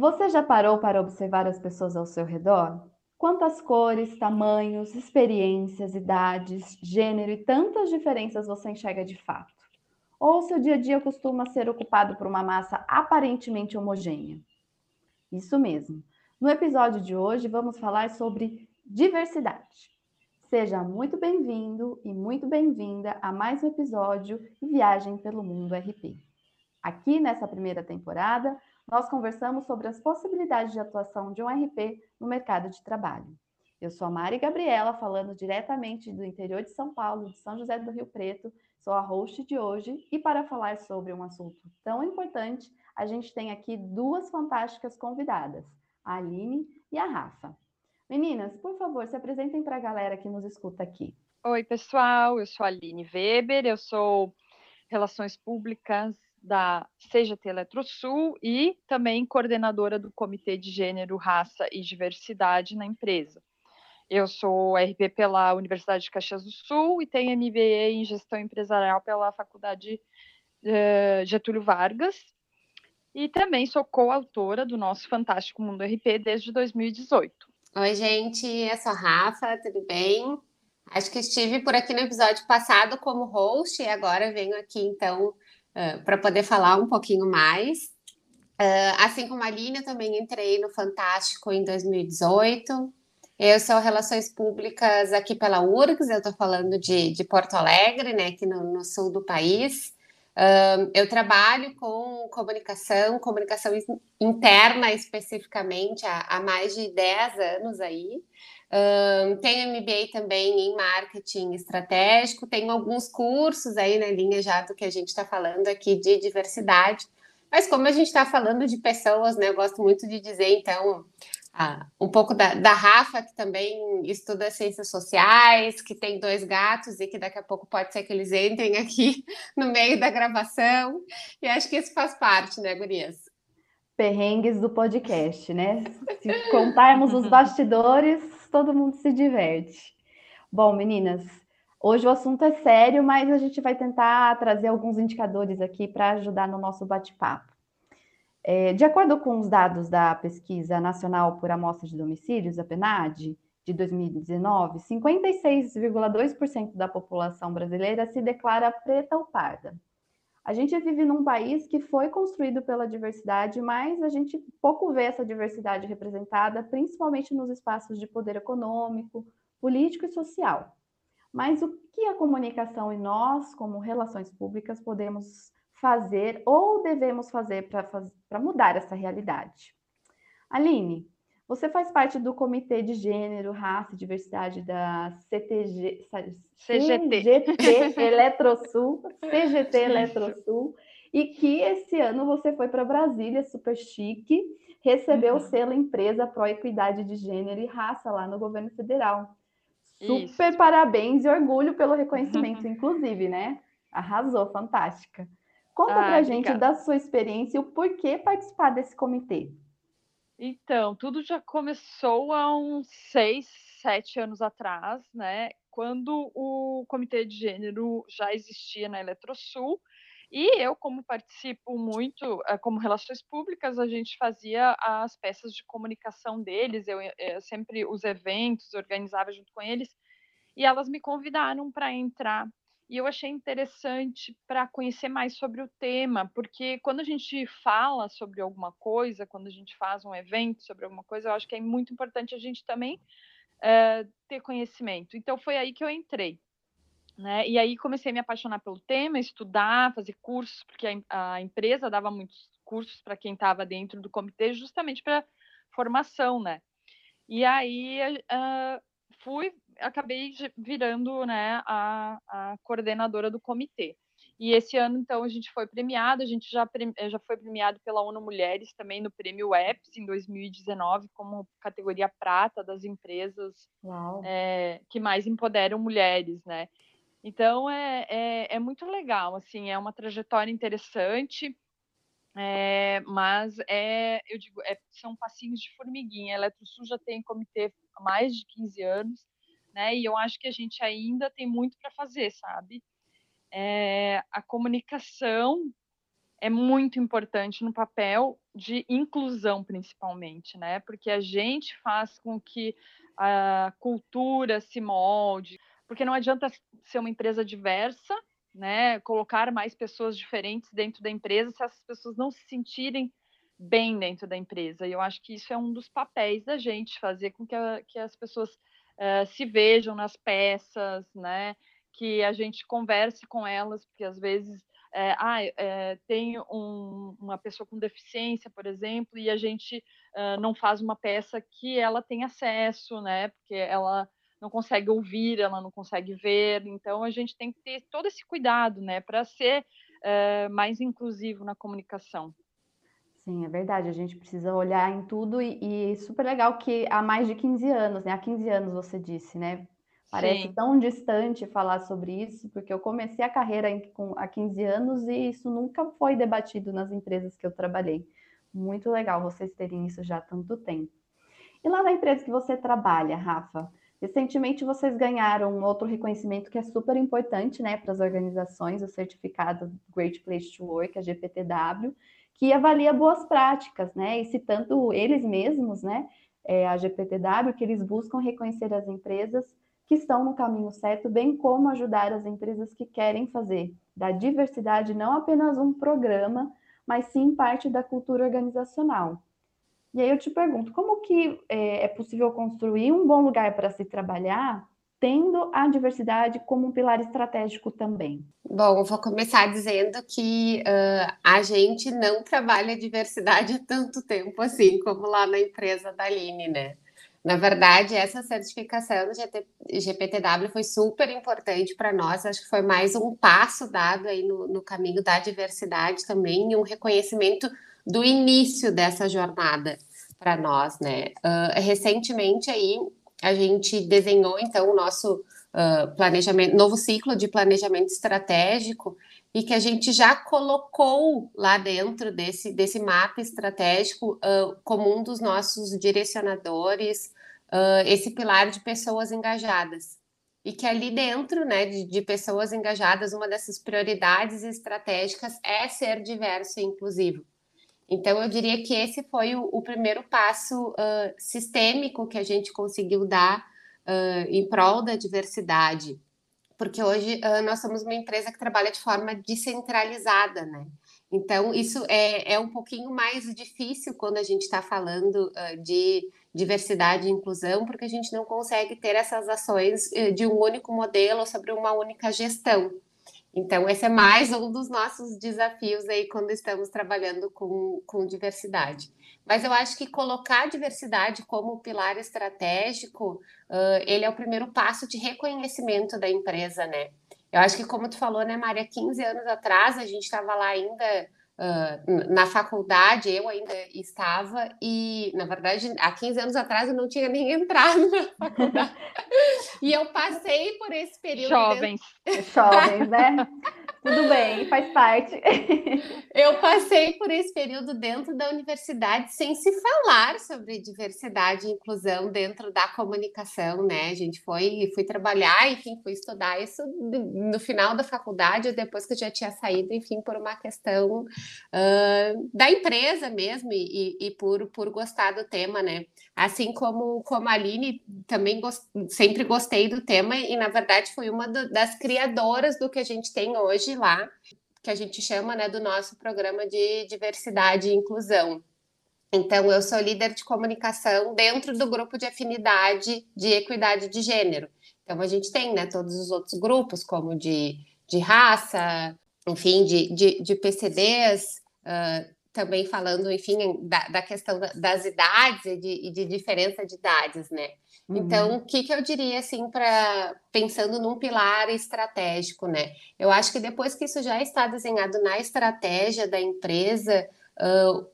Você já parou para observar as pessoas ao seu redor? Quantas cores, tamanhos, experiências, idades, gênero e tantas diferenças você enxerga de fato? Ou seu dia a dia costuma ser ocupado por uma massa aparentemente homogênea? Isso mesmo. No episódio de hoje vamos falar sobre diversidade. Seja muito bem-vindo e muito bem-vinda a mais um episódio viagem pelo mundo RP. Aqui nessa primeira temporada, nós conversamos sobre as possibilidades de atuação de um RP no mercado de trabalho. Eu sou a Mari Gabriela, falando diretamente do interior de São Paulo, de São José do Rio Preto, sou a host de hoje, e para falar sobre um assunto tão importante, a gente tem aqui duas fantásticas convidadas, a Aline e a Rafa. Meninas, por favor, se apresentem para a galera que nos escuta aqui. Oi, pessoal, eu sou a Aline Weber, eu sou Relações Públicas da CGT Eletrosul e também coordenadora do Comitê de Gênero, Raça e Diversidade na empresa. Eu sou RP pela Universidade de Caxias do Sul e tenho MBA em Gestão Empresarial pela Faculdade uh, Getúlio Vargas. E também sou coautora do nosso fantástico Mundo RP desde 2018. Oi, gente, eu sou a Rafa, tudo bem? Acho que estive por aqui no episódio passado como host e agora venho aqui então uh, para poder falar um pouquinho mais. Uh, assim como a Aline, eu também entrei no Fantástico em 2018. Eu sou Relações Públicas aqui pela URGS, eu estou falando de, de Porto Alegre, né, aqui no, no sul do país. Uh, eu trabalho com comunicação, comunicação interna especificamente, há, há mais de 10 anos aí. Uh, tenho MBA também em marketing estratégico, tenho alguns cursos aí na linha já do que a gente está falando aqui de diversidade. Mas como a gente está falando de pessoas, né, eu gosto muito de dizer, então, ah, um pouco da, da, Rafa, que também estuda ciências sociais, que tem dois gatos e que daqui a pouco pode ser que eles entrem aqui no meio da gravação. E acho que isso faz parte, né, Gurias? Perrengues do podcast, né? Se contarmos os bastidores, todo mundo se diverte. Bom, meninas, hoje o assunto é sério, mas a gente vai tentar trazer alguns indicadores aqui para ajudar no nosso bate-papo. É, de acordo com os dados da Pesquisa Nacional por Amostra de Domicílios, a PNAD, de 2019, 56,2% da população brasileira se declara preta ou parda. A gente vive num país que foi construído pela diversidade, mas a gente pouco vê essa diversidade representada, principalmente nos espaços de poder econômico, político e social. Mas o que a comunicação e nós, como relações públicas, podemos fazer ou devemos fazer para mudar essa realidade? Aline, você faz parte do Comitê de Gênero, Raça e Diversidade da CTG, CGT, CGT Eletrosul, CGT Eletrosul, e que esse ano você foi para Brasília, super chique, recebeu uhum. o selo Empresa Pro Equidade de Gênero e Raça lá no governo federal. Super Isso. parabéns e orgulho pelo reconhecimento, inclusive, né? Arrasou, fantástica. Conta ah, pra gente da sua experiência e o porquê participar desse comitê. Então, tudo já começou há uns seis, sete anos atrás, né? Quando o Comitê de Gênero já existia na Eletrosul, e eu, como participo muito, eh, como relações públicas, a gente fazia as peças de comunicacação deles, eu, eu eh, sempre os eventos, organizava junto com eles, e elas me convidaram para entrar e eu achei interessante para conhecer mais sobre o tema, porque quando a gente fala sobre alguma coisa, quando a gente faz um evento sobre alguma coisa, eu acho que é muito importante a gente também é, ter conhecimento. Então foi aí que eu entrei. Né? E aí comecei a me apaixonar pelo tema, estudar, fazer cursos, porque a, a empresa dava muitos cursos para quem estava dentro do comitê, justamente para formação, né? E aí uh, fui acabei virando né, a, a coordenadora do comitê. E esse ano, então, a gente foi premiado, a gente já, já foi premiado pela ONU Mulheres também no prêmio EPS em 2019, como categoria prata das empresas é, que mais empoderam mulheres, né? Então, é, é, é, muito legal, assim, é uma trajetória interessante, é, mas é, eu digo, é, são passinhos de formiguinha. A Eletrosul já tem comitê há mais de 15 anos, né? E eu acho que a gente ainda tem muito para fazer, sabe? É, a comunicação é muito importante no papel de inclusão, principalmente, né? Porque a gente faz com que a cultura se molde, porque não adianta ser uma empresa diversa, né? Colocar mais pessoas diferentes dentro da empresa se essas pessoas não se sentirem bem dentro da empresa. E eu acho que isso é um dos papéis da gente, fazer com que, a, que as pessoas uh, se vejam nas peças, né? Que a gente converse com elas, porque às vezes é, ah, é, tem um, uma pessoa com deficiência, por exemplo, e a gente uh, não faz uma peça que ela tem acesso, né? Porque ela não consegue ouvir, ela não consegue ver. Então a gente tem que ter todo esse cuidado, né, para ser uh, mais inclusivo na comunicação. Sim, é verdade. A gente precisa olhar em tudo e, e super legal que há mais de 15 anos, né? Há 15 anos você disse, né? Parece Sim. tão distante falar sobre isso, porque eu comecei a carreira em, com, há 15 anos e isso nunca foi debatido nas empresas que eu trabalhei. Muito legal vocês terem isso já há tanto tempo. E lá na empresa que você trabalha, Rafa, recentemente vocês ganharam um outro reconhecimento que é super importante né, para as organizações, o certificado Great Place to Work, a GPTW, que avalia boas práticas, né? E citando eles mesmos, né? É, a GPTW, que eles buscam reconhecer as empresas que estão no caminho certo, bem como ajudar as empresas que querem fazer da diversidade não apenas um programa, mas sim parte da cultura organizacional. E aí eu te pergunto, como que é, é possível construir um bom lugar para se trabalhar tendo a diversidade como um pilar estratégico também? Bom, eu vou começar dizendo que uh, a gente não trabalha diversidade há tanto tempo assim, como lá na empresa da Aline, né? Na verdade, essa certificação do GT, GPTW foi super importante para nós. Acho que foi mais um passo dado aí no, no caminho da diversidade também e um reconhecimento do início dessa jornada para nós, né? Uh, recentemente aí a gente desenhou então o nosso uh, planejamento, novo ciclo de planejamento estratégico e que a gente já colocou lá dentro desse, desse mapa estratégico uh, como um dos nossos direcionadores, uh, esse pilar de pessoas engajadas. E que ali dentro né, de, de, pessoas engajadas, uma dessas prioridades estratégicas é ser diverso e inclusivo. Então, eu diria que esse foi o, o primeiro passo uh, sistêmico que a gente conseguiu dar em prol da diversidade porque hoje uh, nós somos uma empresa que trabalha de forma descentralizada, né? Então, isso é, é um pouquinho mais difícil quando a gente está falando uh, de diversidade e inclusão, porque a gente não consegue ter essas ações uh, de um único modelo sobre uma única gestão. Então, esse é mais um dos nossos desafios aí quando estamos trabalhando com, com diversidade. Mas eu acho que colocar a diversidade como pilar estratégico, uh, ele é o primeiro passo de reconhecimento da empresa, né? Eu acho que, como tu falou, né, Maria, 15 anos atrás a gente estava lá ainda uh, na faculdade, eu ainda estava, e, na verdade, há 15 anos atrás eu não tinha nem entrado na faculdade. e eu passei por esse período. Jovens. Dentro... Jovens, né? Tudo bem, faz parte. Eu passei por esse período dentro da universidade sem se falar sobre diversidade e inclusão dentro da comunicação, né? A gente foi fui trabalhar, enfim, fui estudar isso no final da faculdade, depois que eu já tinha saído, enfim, por uma questão uh, da empresa mesmo e, e, por, por gostar do tema, né? Assim como, como a Aline, também gost, sempre gostei do tema e, na verdade, fui uma do, das criadoras do que a gente tem hoje lá, que a gente chama né, do nosso programa de diversidade e inclusão. Então, eu sou líder de comunicação dentro do grupo de afinidade de equidade de gênero. Então, a gente tem né, todos os outros grupos, como de, de raça, enfim, de, de, de PCDs, uh, também falando, enfim, da, da questão das idades e de, e de, diferença de idades, né? Uhum. Então, o que, que eu diria, assim, para pensando num pilar estratégico, né? Eu acho que depois que isso já está desenhado na estratégia da empresa, uh,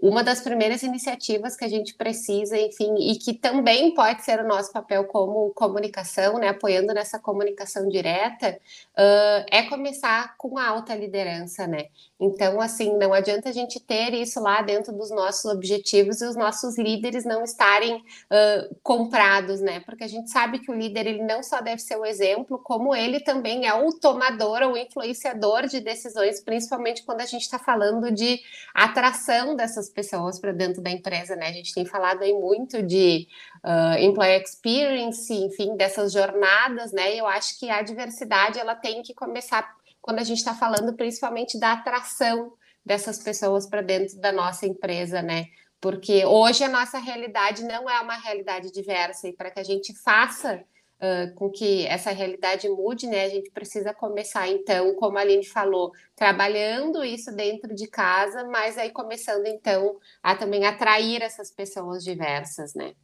uma das primeiras iniciativas que a gente precisa, enfim, e que também pode ser o nosso papel como comunicação, né, apoiando nessa comunicação direta, uh, é começar com a alta liderança, né? Então, assim, não adianta a gente ter isso lá dentro dos nossos objetivos e os nossos líderes não estarem uh, comprados, né? Porque a gente sabe que o líder ele não só deve ser o exemplo, como ele também é o tomador ou influenciador de decisões, principalmente quando a gente está falando de atração dessas pessoas para dentro da empresa, né? A gente tem falado aí muito de uh, employee experience, enfim, dessas jornadas, né? Eu acho que a diversidade ela tem que começar quando a gente está falando principalmente da atração dessas pessoas para dentro da nossa empresa, né? Porque hoje a nossa realidade não é uma realidade diversa, e para que a gente faça uh, com que essa realidade mude, né, a gente precisa começar, então, como a Aline falou, trabalhando isso dentro de casa, mas aí começando, então, a também atrair essas pessoas diversas, né?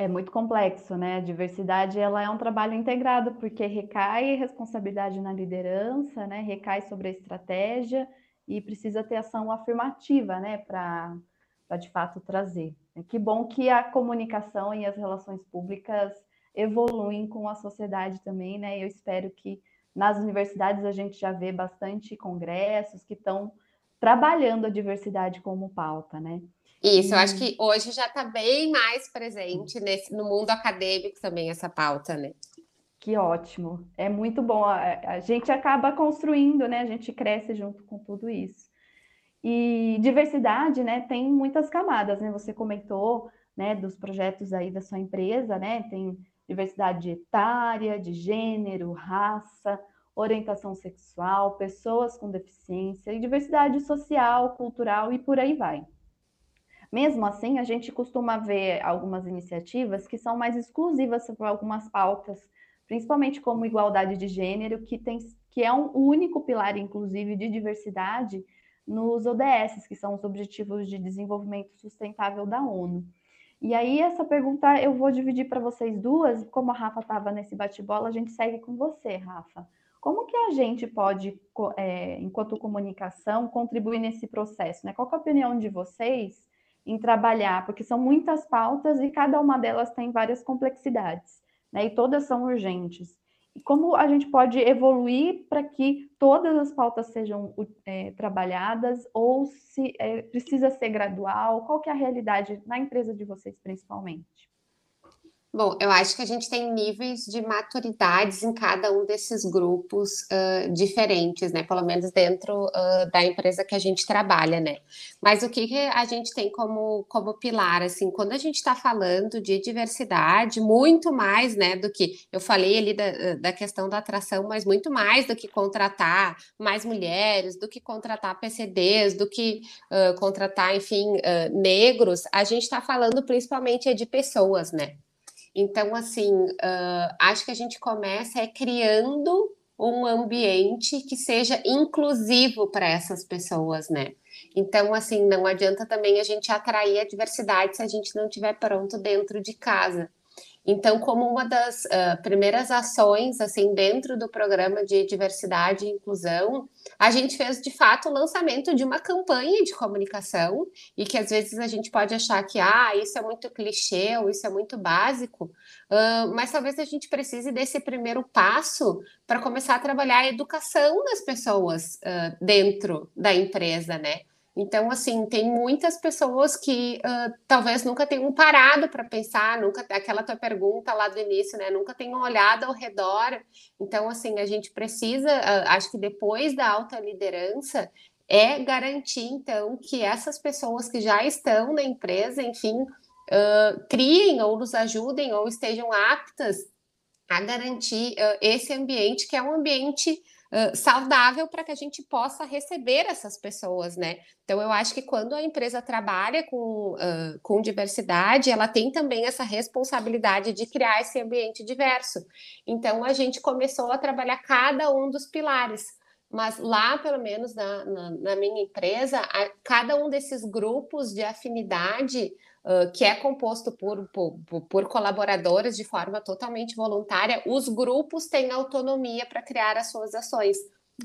É muito complexo, né? A diversidade ela é um trabalho integrado, porque recai responsabilidade na liderança, né? Recai sobre a estratégia e precisa ter ação afirmativa, né? Para de fato trazer. Que bom que a comunicação e as relações públicas evoluem com a sociedade também, né? Eu espero que nas universidades a gente já vê bastante congressos que estão trabalhando a diversidade como pauta, né? Isso, eu acho que hoje já está bem mais presente nesse, no mundo acadêmico também essa pauta, né? Que ótimo, é muito bom. A, a gente acaba construindo, né? A gente cresce junto com tudo isso. E diversidade, né? Tem muitas camadas, né? Você comentou, né? Dos projetos aí da sua empresa, né? Tem diversidade etária, de gênero, raça, orientação sexual, pessoas com deficiência e diversidade social, cultural e por aí vai. Mesmo assim, a gente costuma ver algumas iniciativas que são mais exclusivas para algumas pautas, principalmente como igualdade de gênero, que, tem, que é um único pilar, inclusive, de diversidade nos ODS, que são os Objetivos de Desenvolvimento Sustentável da ONU. E aí, essa pergunta eu vou dividir para vocês duas, como a Rafa estava nesse bate-bola, a gente segue com você, Rafa. Como que a gente pode, é, enquanto comunicação, contribuir nesse processo? Né? Qual é a opinião de vocês em trabalhar, porque são muitas pautas e cada uma delas tem várias complexidades, né? E todas são urgentes. E como a gente pode evoluir para que todas as pautas sejam é, trabalhadas ou se é, precisa ser gradual? Qual que é a realidade na empresa de vocês, principalmente? Bom, eu acho que a gente tem níveis de maturidades em cada um desses grupos uh, diferentes, né? Pelo menos dentro uh, da empresa que a gente trabalha, né? Mas o que, que a gente tem como, como pilar, assim, quando a gente está falando de diversidade, muito mais, né, do que eu falei ali da, da questão da atração, mas muito mais do que contratar mais mulheres, do que contratar PCDs, do que uh, contratar, enfim, negros, a gente está falando principalmente de pessoas, né? Então, assim, uh, acho que a gente começa é criando um ambiente que seja inclusivo para essas pessoas, né? Então, assim, não adianta também a gente atrair a diversidade se a gente não estiver pronto dentro de casa. Então, como uma das uh, primeiras ações, assim, dentro do programa de diversidade e inclusão, a gente fez, de fato, o lançamento de uma campanha de comunicação e que às vezes a gente pode achar que, ah, isso é muito clichê ou isso é muito básico, uh, mas talvez a gente precise desse primeiro passo para começar a trabalhar a educação das pessoas uh, dentro da empresa, né? Então, assim, tem muitas pessoas que uh, talvez nunca tenham parado para pensar, nunca aquela tua pergunta lá do início, né? Nunca tenham olhado ao redor. Então, assim, a gente precisa, uh, acho que depois da alta liderança, é garantir, então, que essas pessoas que já estão na empresa, enfim, uh, criem ou nos ajudem ou estejam aptas a garantir esse ambiente que é um ambiente saudável para que a gente possa receber essas pessoas, né? Então, eu acho que quando a empresa trabalha com, uh, com diversidade, ela tem também essa responsabilidade de criar esse ambiente diverso. Então, a gente começou a trabalhar cada um dos pilares. Mas lá, pelo menos na, na, na minha empresa, a, cada um desses grupos de afinidade que é composto por, por, por, colaboradores de forma totalmente voluntária, os grupos têm autonomia para criar as suas ações.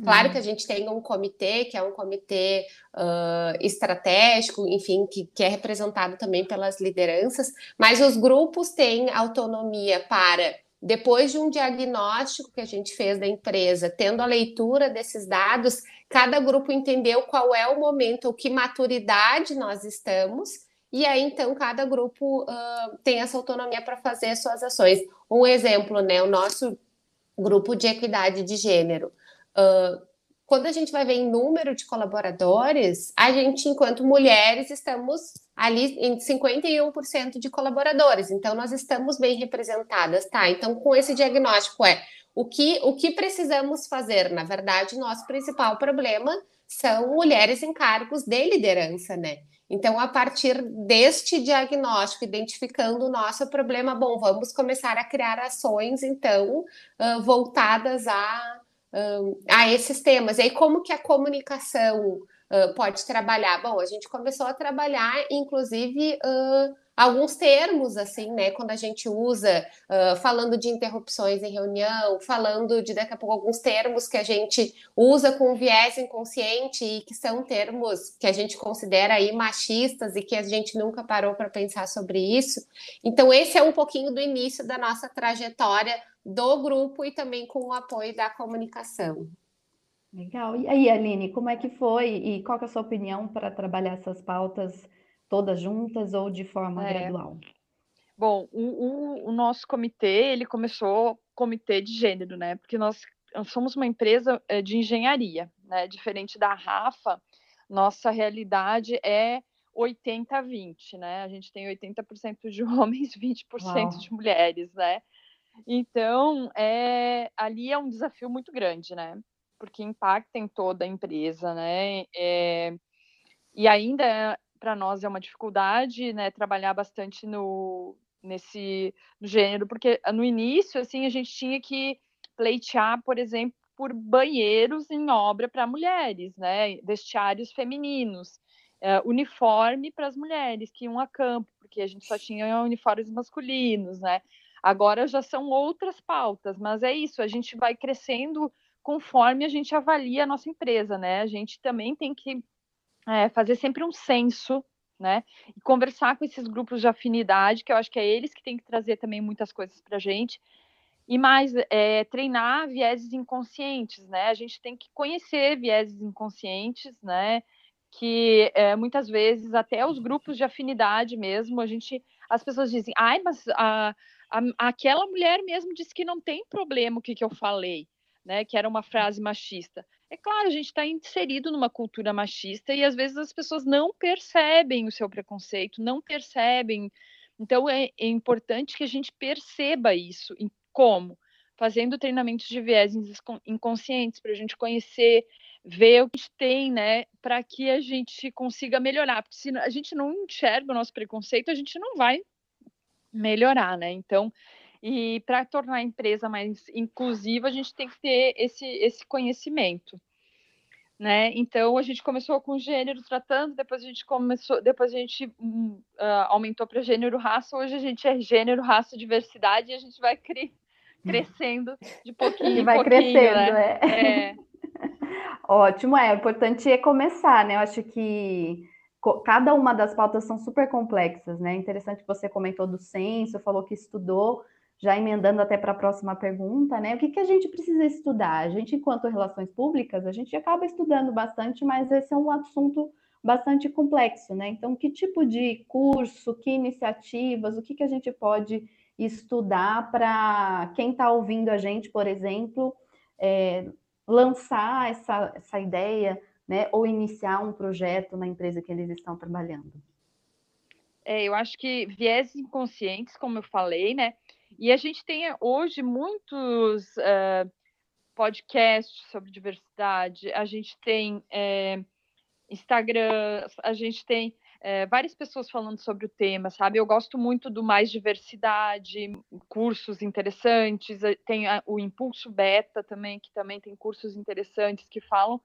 Claro que a gente tem um comitê, que é um comitê uh, estratégico, enfim, que, que é representado também pelas lideranças, mas os grupos têm autonomia para depois de um diagnóstico que a gente fez da empresa, tendo a leitura desses dados, cada grupo entendeu qual é o momento, o que maturidade nós estamos, e aí então cada grupo uh, tem essa autonomia para fazer suas ações. Um exemplo, né? O nosso grupo de equidade de gênero. Uh, quando a gente vai ver em número de colaboradores, a gente, enquanto mulheres, estamos ali em 51% de colaboradores. Então, nós estamos bem representadas, tá? Então, com esse diagnóstico é o que, o que precisamos fazer? Na verdade, nosso principal problema são mulheres em cargos de liderança, né? Então, a partir deste diagnóstico, identificando o nosso problema, bom, vamos começar a criar ações, então, voltadas a a esses temas. E aí, como que a comunicação pode trabalhar? Bom, a gente começou a trabalhar, inclusive, alguns termos, assim, né? Quando a gente usa, uh, falando de interrupções em reunião, falando de daqui a pouco alguns termos que a gente usa com viés inconsciente e que são termos que a gente considera aí machistas e que a gente nunca parou para pensar sobre isso. Então, esse é um pouquinho do início da nossa trajetória do grupo e também com o apoio da comunicação. Legal. E aí, Aline, como é que foi e qual é a sua opinião para trabalhar essas pautas todas juntas ou de forma é. gradual? Bom, o, o, o, nosso comitê, ele começou comitê de gênero, né? Porque nós somos uma empresa eh, de engenharia, né? Diferente da Rafa, nossa realidade é 80-20, né? A gente tem 80% de homens, 20% Uau. de mulheres, né? Então, é, ali é um desafio muito grande, né? Porque impacta em toda a empresa, né? É, e ainda para nós é uma dificuldade, né? Trabalhar bastante no nesse no gênero, porque no início, assim, a gente tinha que pleitear, por exemplo, por banheiros em obra para mulheres, né? Vestiários femininos, é, uniforme para as mulheres que iam a campo, porque a gente só tinha uniformes masculinos, né? Agora já são outras pautas, mas é isso, a gente vai crescendo conforme a gente avalia a nossa empresa, né? A gente também tem que é, fazer sempre um censo, né? E conversar com esses grupos de afinidade, que eu acho que é eles que têm que trazer também muitas coisas para a gente. E mais, é, treinar vieses inconscientes, né? A gente tem que conhecer vieses inconscientes, né? Que é, muitas vezes até os grupos de afinidade mesmo, a gente, as pessoas dizem, ai, mas a, a, aquela mulher mesmo disse que não tem problema o que, que eu falei, né? Que era uma frase machista. É claro, a gente está inserido numa cultura machista e às vezes as pessoas não percebem o seu preconceito, não percebem. Então é, é importante que a gente perceba isso. Como? Fazendo treinamentos de viés inconscientes para a gente conhecer, ver o que a gente tem, né, para que a gente consiga melhorar. Porque se a gente não enxerga o nosso preconceito, a gente não vai melhorar, né? Então, e para tornar a empresa mais inclusiva, a gente tem que ter esse, esse conhecimento. Né? Então a gente começou com gênero tratando, depois a gente começou, depois a gente uh, aumentou para gênero raça, hoje a gente é gênero, raça, diversidade e a gente vai cre crescendo de pouquinho e vai pouquinho, crescendo, né? é. é. Ótimo, é, o importante é começar, né? Eu acho que cada uma das pautas são super complexas, né? Interessante que você comentou do censo, falou que estudou, já emendando até para a próxima pergunta, né? O que, que a gente precisa estudar? A gente, enquanto relações públicas, a gente acaba estudando bastante, mas esse é um assunto bastante complexo, né? Então, que tipo de curso, que iniciativas, o que, que a gente pode estudar para quem está ouvindo a gente, por exemplo, é, lançar essa, essa ideia né, ou iniciar um projeto na empresa que eles estão trabalhando? É, eu acho que viés inconscientes, como eu falei, né? E a gente tem hoje muitos uh, podcasts sobre diversidade, a gente tem é, Instagram, a gente tem várias pessoas falando sobre o tema, sabe? Eu gosto muito do Mais Diversidade, cursos interessantes, tem a, o Impulso Beta também, que também tem cursos interessantes que falam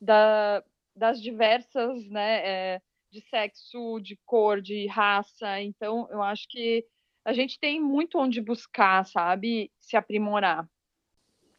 da, das diversas, né, de sexo, de cor, de raça. Então, eu acho que a gente tem muito onde buscar, sabe, se aprimorar.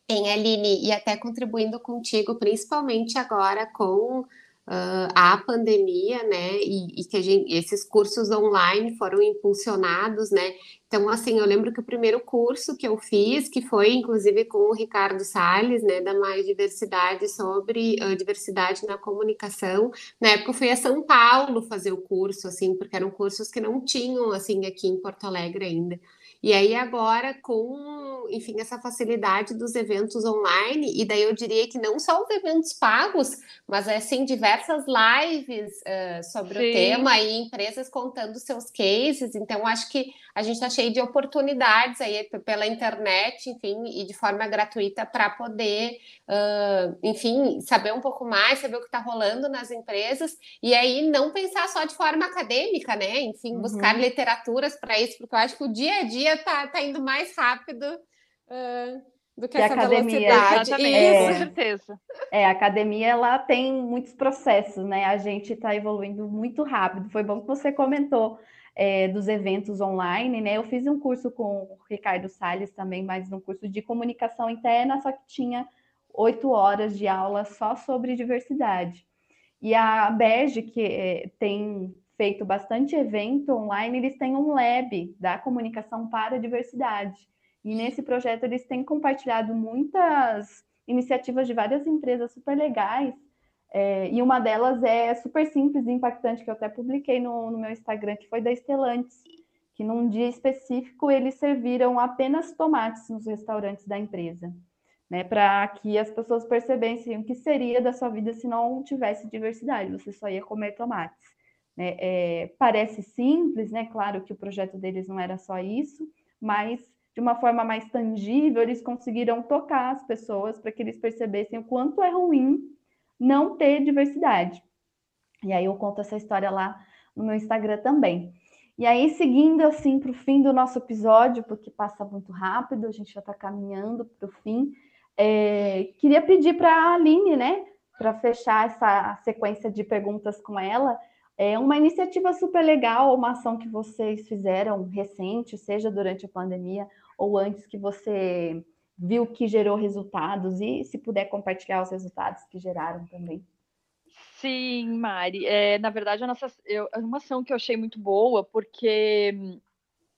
Tem, Aline, e até contribuindo contigo, principalmente agora com uh, à pandemia, né? E, e que gente, esses cursos online foram impulsionados, né? Então, assim, eu lembro que o primeiro curso que eu fiz, que foi inclusive com o Ricardo Salles, né, da Mais Diversidade, sobre uh, diversidade na comunicação, na época eu fui a São Paulo fazer o curso, assim, porque eram cursos que não tinham, assim, aqui em Porto Alegre ainda. E aí agora com, enfim, essa facilidade dos eventos online, e daí eu diria que não só os eventos pagos, mas assim diversas lives uh, sobre Sim. o tema e empresas contando seus cases. Então acho que a gente está cheio de oportunidades aí pela internet, enfim, e de forma gratuita para poder, uh, enfim, saber um pouco mais, saber o que está rolando nas empresas e aí não pensar só de forma acadêmica, né? Enfim, uhum. buscar literaturas para isso, porque eu acho que o dia a dia está tá indo mais rápido. Uh, do que, que essa academia, velocidade. É, com certeza. É, a academia ela tem muitos processos, né? A gente está evoluindo muito rápido. Foi bom que você comentou é, dos eventos online, né? Eu fiz um curso com o Ricardo Salles também, mas um curso de comunicação interna, só que tinha oito horas de aula só sobre diversidade. E a Berge, que é, tem feito bastante evento online, eles têm um lab da comunicação para a diversidade. E nesse projeto eles têm compartilhado muitas iniciativas de várias empresas super legais é, e uma delas é super simples e impactante, que eu até publiquei no, no meu Instagram, que foi da Estelantes, que num dia específico eles serviram apenas tomates nos restaurantes da empresa, né? Para que as pessoas percebessem o que seria da sua vida se não tivesse diversidade, você só ia comer tomates. Né? É, parece simples, né? Claro que o projeto deles não era só isso, mas de uma forma mais tangível, eles conseguiram tocar as pessoas para que eles percebessem o quanto é ruim não ter diversidade. E aí eu conto essa história lá no meu Instagram também. E aí, seguindo assim para o fim do nosso episódio, porque passa muito rápido, a gente já está caminhando para o fim, é, queria pedir para a Aline, né, para fechar essa sequência de perguntas com ela, é uma iniciativa super legal, uma ação que vocês fizeram recente, seja durante a pandemia ou antes que você viu que gerou resultados e se puder compartilhar os resultados que geraram também. Sim, Mari. É, na verdade, a nossa, eu, é uma ação que eu achei muito boa, porque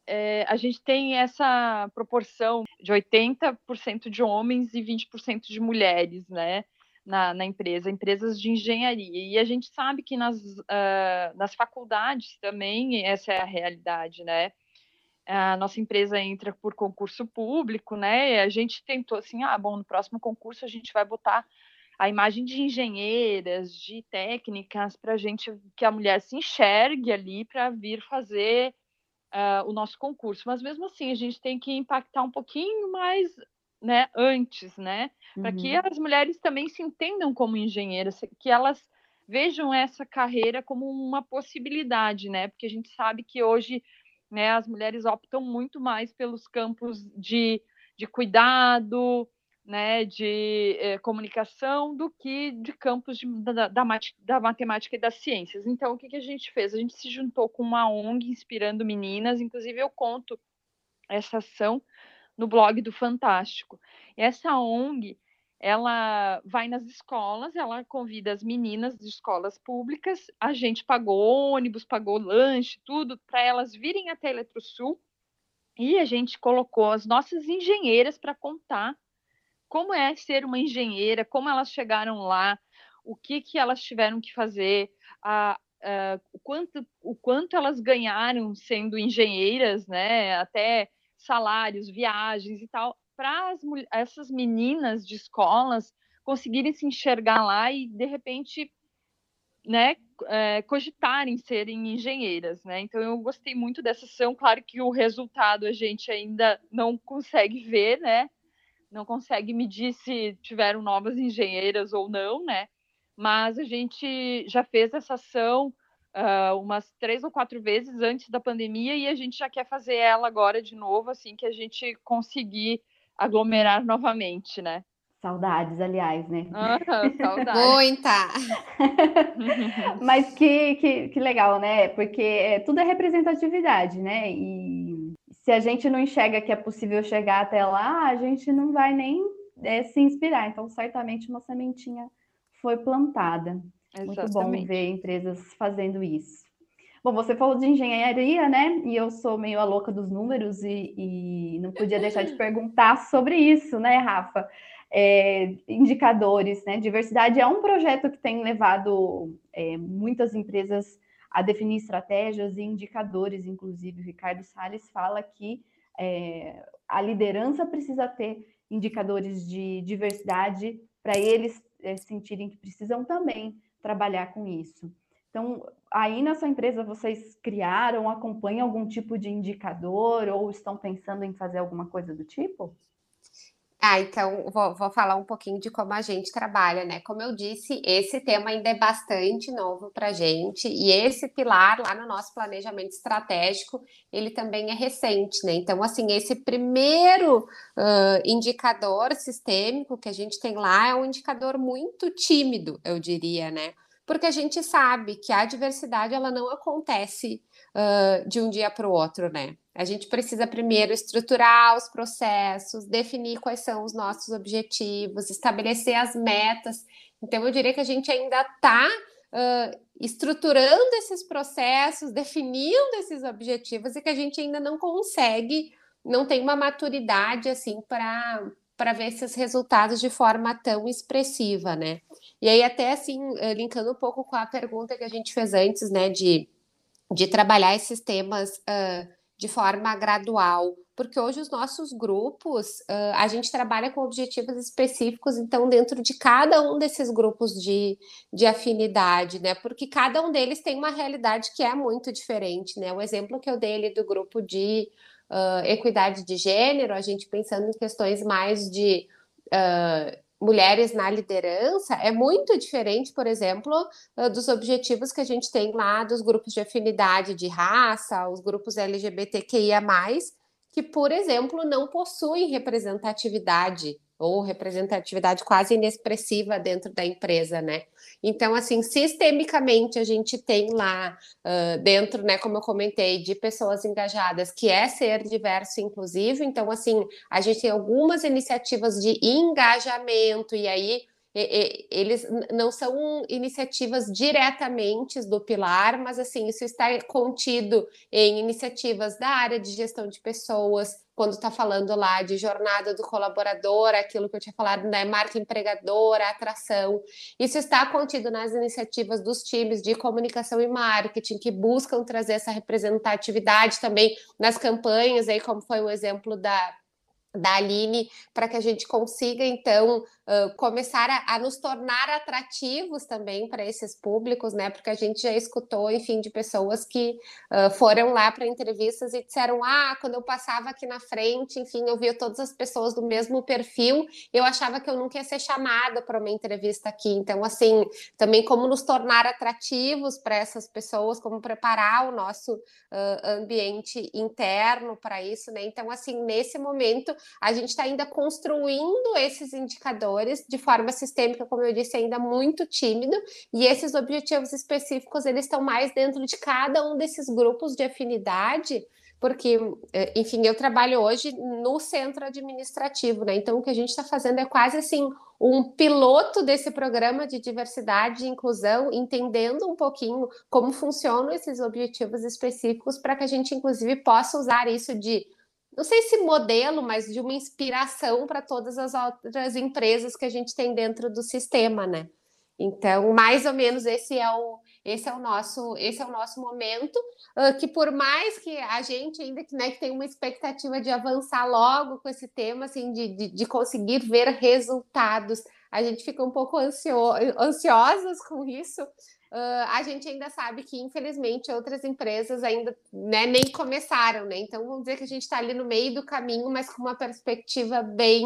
é, a gente tem essa proporção de 80% de homens e 20% de mulheres, né? Na, na, empresa, empresas de engenharia. E a gente sabe que nas, uh, nas faculdades também essa é a realidade, né? A nossa empresa entra por concurso público, né? A gente tentou assim, ah, bom, no próximo concurso a gente vai botar a imagem de engenheiras, de técnicas, para a gente que a mulher se enxergue ali para vir fazer uh, o nosso concurso. Mas mesmo assim, a gente tem que impactar um pouquinho mais né, antes, né? Para que uhum. as mulheres também se entendam como engenheiras, que elas vejam essa carreira como uma possibilidade, né? Porque a gente sabe que hoje né? As mulheres optam muito mais pelos campos de, de cuidado, né, de eh, comunicação do que de campos de, da, da, da, matemática e das ciências. Então, o que, que a gente fez? A gente se juntou com uma ONG inspirando meninas, inclusive eu conto essa ação no blog do Fantástico. Essa ONG ela vai nas escolas, ela convida as meninas de escolas públicas, a gente pagou ônibus, pagou lanche, tudo, para elas virem até Eletrosul, e a gente colocou as nossas engenheiras para contar como é ser uma engenheira, como elas chegaram lá, o que, que elas tiveram que fazer, a, a, o, quanto, o quanto elas ganharam sendo engenheiras, né, até salários, viagens e tal para essas meninas de escolas conseguirem se enxergar lá e de repente né, é, cogitarem serem engenheiras, né? Então eu gostei muito dessa ação. Claro que o resultado a gente ainda não consegue ver, né? Não consegue medir se tiveram novas engenheiras ou não, né? Mas a gente já fez essa ação uh, umas três ou quatro vezes antes da pandemia e a gente já quer fazer ela agora de novo, assim que a gente conseguir aglomerar novamente, né? Saudades, aliás, né? Uhum, saudades. Muita! Mas que, que, que legal, né? Porque é, tudo é representatividade, né? E se a gente não enxerga que é possível chegar até lá, a gente não vai nem é, se inspirar. Então, certamente uma sementinha foi plantada. Exatamente. Muito bom ver empresas fazendo isso. Bom, você falou de engenharia, né? E eu sou meio a louca dos números e, e não podia deixar de perguntar sobre isso, né, Rafa? É, indicadores, né? Diversidade é um projeto que tem levado é, muitas empresas a definir estratégias e indicadores, inclusive o Ricardo Salles fala que é, a liderança precisa ter indicadores de diversidade para eles é, sentirem que precisam também trabalhar com isso. Então, aí na sua empresa vocês criaram, acompanham algum tipo de indicador ou estão pensando em fazer alguma coisa do tipo? Ah, então vou, vou, falar um pouquinho de como a gente trabalha, né? Como eu disse, esse tema ainda é bastante novo para a gente, e esse pilar lá no nosso planejamento estratégico, ele também é recente, né? Então, assim, esse primeiro uh, indicador sistêmico que a gente tem lá é um indicador muito tímido, eu diria, né? Porque a gente sabe que a diversidade ela não acontece uh, de um dia para o outro, né? A gente precisa primeiro estruturar os processos, definir quais são os nossos objetivos, estabelecer as metas. Então, eu diria que a gente ainda está uh, estruturando esses processos, definindo esses objetivos e que a gente ainda não consegue, não tem uma maturidade assim para para ver esses resultados de forma tão expressiva, né? E aí até assim, linkando um pouco com a pergunta que a gente fez antes, né, de de trabalhar esses temas uh, de forma gradual, porque hoje os nossos grupos, uh, a gente trabalha com objetivos específicos, então, dentro de cada um desses grupos de, de afinidade, né? Porque cada um deles tem uma realidade que é muito diferente, né? O exemplo que eu dei ali do grupo de uh, equidade de gênero, a gente pensando em questões mais de. Uh, mulheres na liderança é muito diferente, por exemplo, dos objetivos que a gente tem lá dos grupos de afinidade de raça, os grupos LGBTQIA, que, por exemplo, não possuem representatividade ou representatividade quase inexpressiva dentro da empresa, né? Então, assim, sistemicamente a gente tem lá uh, dentro, né, como eu comentei, de pessoas engajadas, que é ser diverso e inclusivo. Então, assim, a gente tem algumas iniciativas de engajamento, e aí eles não são iniciativas diretamente do pilar, mas assim, isso está contido em iniciativas da área de gestão de pessoas, quando está falando lá de jornada do colaborador, aquilo que eu tinha falado, né, marca empregadora, atração. Isso está contido nas iniciativas dos times de comunicação e marketing que buscam trazer essa representatividade também nas campanhas, aí como foi o exemplo da da Aline, para que a gente consiga, então, uh, começar a, a, nos tornar atrativos também para esses públicos, né? Porque a gente já escutou, enfim, de pessoas que uh, foram lá para entrevistas e disseram: ah, quando eu passava aqui na frente, enfim, eu via todas as pessoas do mesmo perfil, eu achava que eu nunca ia ser chamada para uma entrevista aqui. Então, assim, também como nos tornar atrativos para essas pessoas, como preparar o nosso uh, ambiente interno para isso, né? Então, assim, nesse momento, a gente está ainda construindo esses indicadores de forma sistêmica, como eu disse, ainda muito tímido, e esses objetivos específicos eles estão mais dentro de cada um desses grupos de afinidade porque, eh, enfim, eu trabalho hoje no centro administrativo, né? Então, o que a gente está fazendo é quase assim um piloto desse programa de diversidade e inclusão, entendendo um pouquinho como funcionam esses objetivos específicos, para que a gente, inclusive, possa usar isso de não sei se modelo, mas de uma inspiração para todas as outras empresas que a gente tem dentro do sistema, né? Então, mais ou menos esse é o esse é o nosso esse é o nosso momento uh, que por mais que a gente ainda né, que tem uma expectativa de avançar logo com esse tema, assim, de, de, de conseguir ver resultados, a gente fica um pouco ansio, ansiosas com isso, Uh, a gente ainda sabe que, infelizmente, outras empresas ainda né, nem começaram, né? Então, vamos dizer que a gente está ali no meio do caminho, mas com uma perspectiva bem,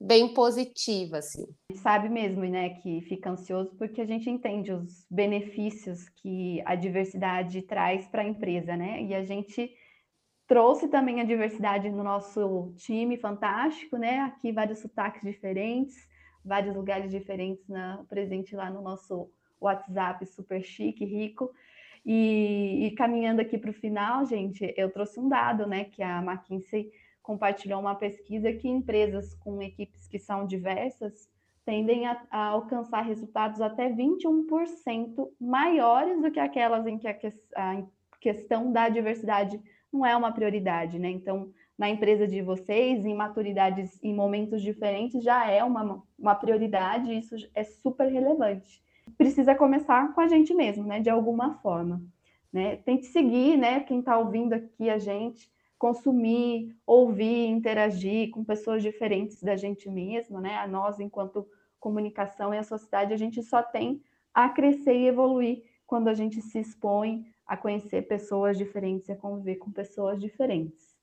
bem positiva, assim. Sabe mesmo, né, que fica ansioso porque a gente entende os benefícios que a diversidade traz para a empresa, né? E a gente trouxe também a diversidade no nosso time fantástico, né? Aqui vários sotaques diferentes, vários lugares diferentes na, presente lá no nosso WhatsApp super chique, rico. E, e caminhando aqui para o final, gente, eu trouxe um dado, né, que a McKinsey compartilhou uma pesquisa que empresas com equipes que são diversas tendem a, a alcançar resultados até 21% maiores do que aquelas em que a, que, a questão da diversidade não é uma prioridade, né? Então, na empresa de vocês, em maturidades, em momentos diferentes, já é uma, uma prioridade, isso é super relevante. Precisa começar com a gente mesmo, né? De alguma forma. Né? Tente seguir, né? Quem está ouvindo aqui a gente, consumir, ouvir, interagir com pessoas diferentes da gente mesmo, né? A nós, enquanto comunicação e a sociedade, a gente só tem a crescer e evoluir quando a gente se expõe a conhecer pessoas diferentes e a conviver com pessoas diferentes.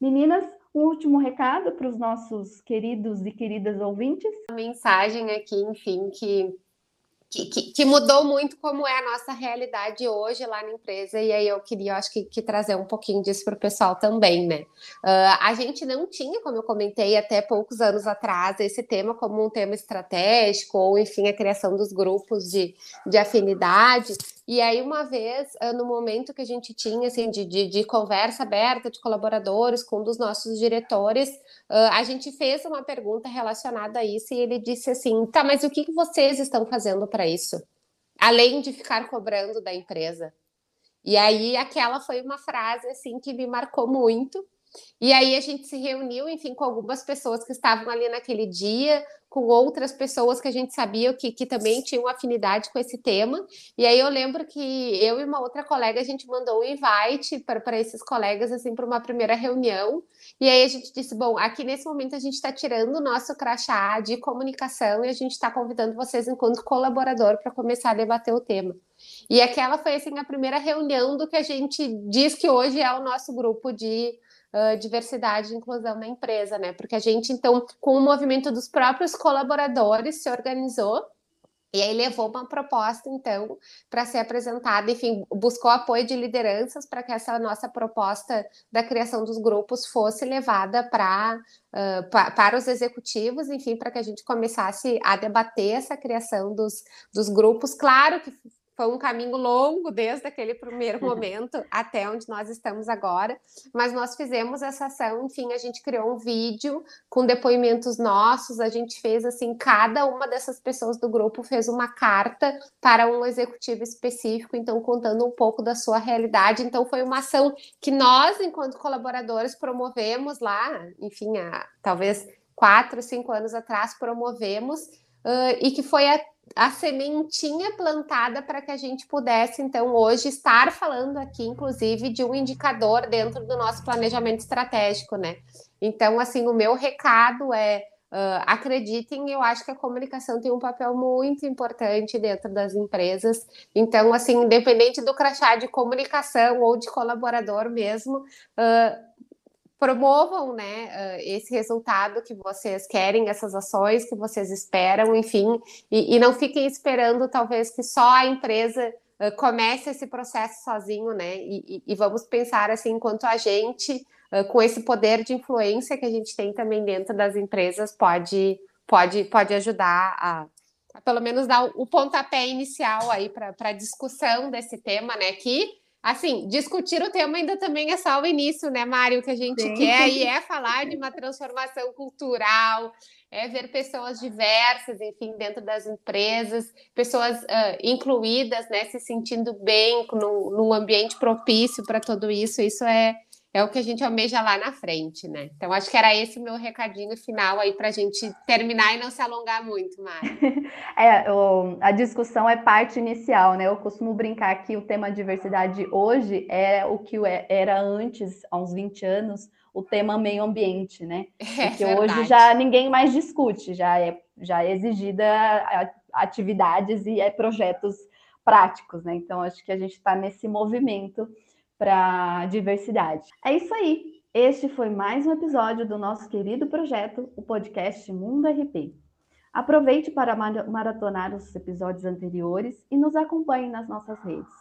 Meninas, um último recado para os nossos queridos e queridas ouvintes? A mensagem aqui, enfim, que que, que, que, mudou muito como é a nossa realidade hoje lá na empresa, e aí eu queria, acho que, que trazer um pouquinho disso para o pessoal também, né? Uh, a gente não tinha, como eu comentei até poucos anos atrás, esse tema como um tema estratégico, ou enfim, a criação dos grupos de, de afinidade, e aí, uma vez, ah, no momento que a gente tinha, assim, de, de, de conversa aberta de colaboradores com um dos nossos diretores, ah, a gente fez uma pergunta relacionada a isso e ele disse assim: tá, mas o que vocês estão fazendo para isso? Além de ficar cobrando da empresa. E aí, aquela foi uma frase, assim, que me marcou muito. E aí a gente se reuniu, enfim, com algumas pessoas que estavam ali naquele dia, com outras pessoas que a gente sabia que, que também tinham afinidade com esse tema. E aí eu lembro que eu e uma outra colega, a gente mandou um invite para esses colegas, assim, para uma primeira reunião. E aí a gente disse: bom, aqui nesse momento a gente está tirando o nosso crachá de comunicação e a gente está convidando vocês, enquanto colaborador, para começar a debater o tema. E aquela foi assim a primeira reunião do que a gente diz que hoje é o nosso grupo de diversidade e inclusão na empresa, né? Porque a gente, então, com o movimento dos próprios colaboradores, se organizou e aí levou uma proposta, então, para ser apresentada, enfim, buscou apoio de lideranças para que essa nossa proposta da criação dos grupos fosse levada para uh, para os executivos, enfim, para que a gente começasse a debater essa criação dos, dos grupos. Claro que foi um caminho longo desde aquele primeiro momento até onde nós estamos agora, mas nós fizemos essa ação, enfim, a gente criou um vídeo com depoimentos nossos, a gente fez assim, cada uma dessas pessoas do grupo fez uma carta para um executivo específico, então contando um pouco da sua realidade. Então foi uma ação que nós, enquanto colaboradores, promovemos lá, enfim, há talvez quatro, cinco anos atrás, promovemos uh, e que foi a a sementinha plantada para que a gente pudesse, então, hoje estar falando aqui, inclusive, de um indicador dentro do nosso planejamento estratégico, né? Então, assim, o meu recado é. Uh, acreditem, eu acho que a comunicação tem um papel muito importante dentro das empresas. Então, assim, independente do crachá de comunicação ou de colaborador mesmo, uh, promovam né, esse resultado que vocês querem, essas ações que vocês esperam, enfim, e, e não fiquem esperando talvez que só a empresa comece esse processo sozinho, né? E, e, vamos pensar assim, enquanto a gente, com esse poder de influência que a gente tem também dentro das empresas, pode, pode, pode ajudar a, a pelo menos dar o pontapé inicial aí para a discussão desse tema, né? Que Assim, discutir o tema ainda também é só o início, né, Mário? O que a gente Sim. quer e é falar de uma transformação cultural, é ver pessoas diversas, enfim, dentro das empresas, pessoas uh, incluídas, né, se sentindo bem num, num ambiente propício para tudo isso. Isso é, é o que a gente almeja lá na frente, né? Então, acho que era esse o meu recadinho final aí para a gente terminar e não se alongar muito, Mari. é, o, a discussão é parte inicial, né? Eu costumo brincar que o tema diversidade hoje é o que é, era antes, há uns 20 anos, o tema meio ambiente, né? É Porque verdade. hoje já ninguém mais discute, já é, já é exigida atividades e é projetos práticos, né? Então, acho que a gente está nesse movimento para diversidade. É isso aí. Este foi mais um episódio do nosso querido projeto, o podcast Mundo RP. Aproveite para maratonar os episódios anteriores e nos acompanhe nas nossas redes.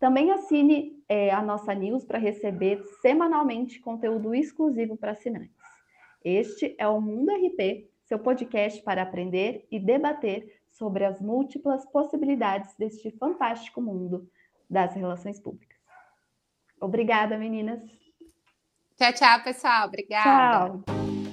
Também assine é, a nossa news para receber semanalmente conteúdo exclusivo para assinantes. Este é o Mundo RP, seu podcast para aprender e debater sobre as múltiplas possibilidades deste fantástico mundo das relações públicas. Obrigada, meninas. Tchau, tchau, pessoal. Obrigada. Tchau.